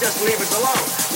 Just leave it alone.